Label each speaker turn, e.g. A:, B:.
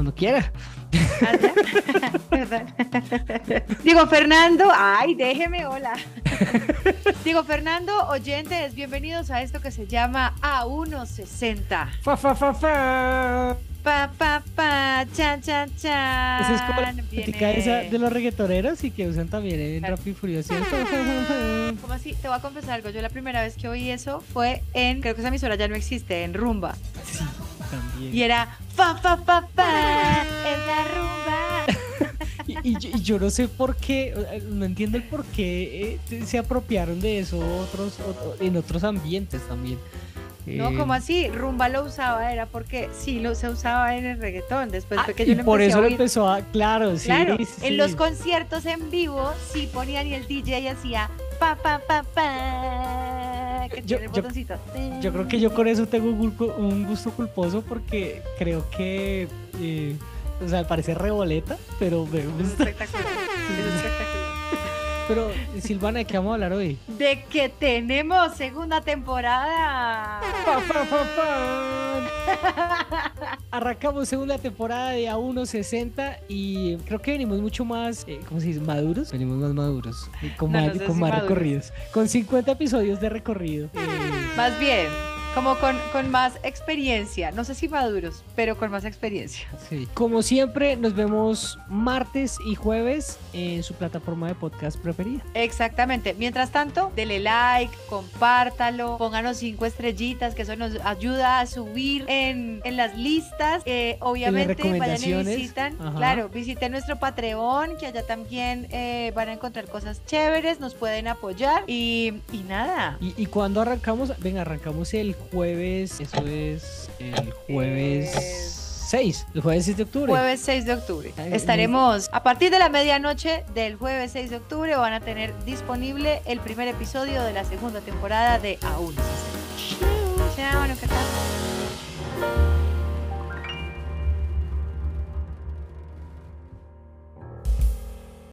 A: cuando quiera.
B: Digo, Fernando, ay, déjeme, hola. Digo, Fernando, oyentes, bienvenidos a esto que se llama A160.
A: Fa, fa, fa, fa.
B: Pa, pa, pa, chan, chan, chan.
A: Esa es como la
B: Viene-
A: música esa de los reggaetoneros y que usan también en. Rápido y Furioso.
B: ¿Cómo así? Te voy a confesar algo. Yo la primera vez que oí eso fue en, creo que esa emisora ya no existe, en Rumba.
A: Sí, también.
B: Y era fa, fa, fa, fa,
A: yo, no sé por qué, eh, no entiendo el por qué eh, se apropiaron de eso otros, en otros ambientes también.
B: No,
A: Eh,
B: como así? Rumba lo usaba, era porque sí lo se usaba en el reggaetón. Después
A: ah,
B: fue que yo
A: y
B: lo
A: por eso
B: a
A: lo empezó a, claro, sí.
B: Claro,
A: sí,
B: en
A: sí.
B: los conciertos en vivo sí ponían y el DJ hacía pa pa pa pa que
A: Yo-
B: tiene el
A: yo-
B: botoncito.
A: Yo creo que yo con eso tengo un, gusto culposo porque creo que, eh, o sea, parece reboleta, pero me
B: Es
A: gusta.
B: espectacular. es espectacular.
A: Pero, Silvana, ¿de qué vamos a hablar hoy?
B: De que tenemos segunda temporada.
A: Pa, pa, pa, pa. Arrancamos segunda temporada de A1.60 y creo que venimos mucho más, eh, ¿cómo se dice? ¿Maduros? Venimos más maduros y con
B: No,
A: más,
B: no sé
A: con
B: si
A: más
B: maduros.
A: recorridos. Con 50 episodios de recorrido. Eh,
B: Más bien, como con, con más experiencia. No sé si maduros, pero con más experiencia.
A: sí. Como siempre, nos vemos martes y jueves en su plataforma de podcast preferida.
B: Exactamente. Mientras tanto, dele like, compártalo, pónganos cinco estrellitas, que eso nos ayuda a subir en, en las listas. Eh, obviamente, vayan y visitan.
A: Ajá.
B: Claro, visiten nuestro Patreon, que allá también eh, van a encontrar cosas chéveres, nos pueden apoyar. Y, y nada.
A: ¿Y, y cuándo arrancamos? Venga, arrancamos el jueves, eso es el jueves
B: Eh,
A: 6, el jueves 6 de octubre.
B: Jueves 6 de octubre. Estaremos a partir de la medianoche del jueves 6 de octubre. Van a tener disponible el primer episodio de la segunda temporada de Aún.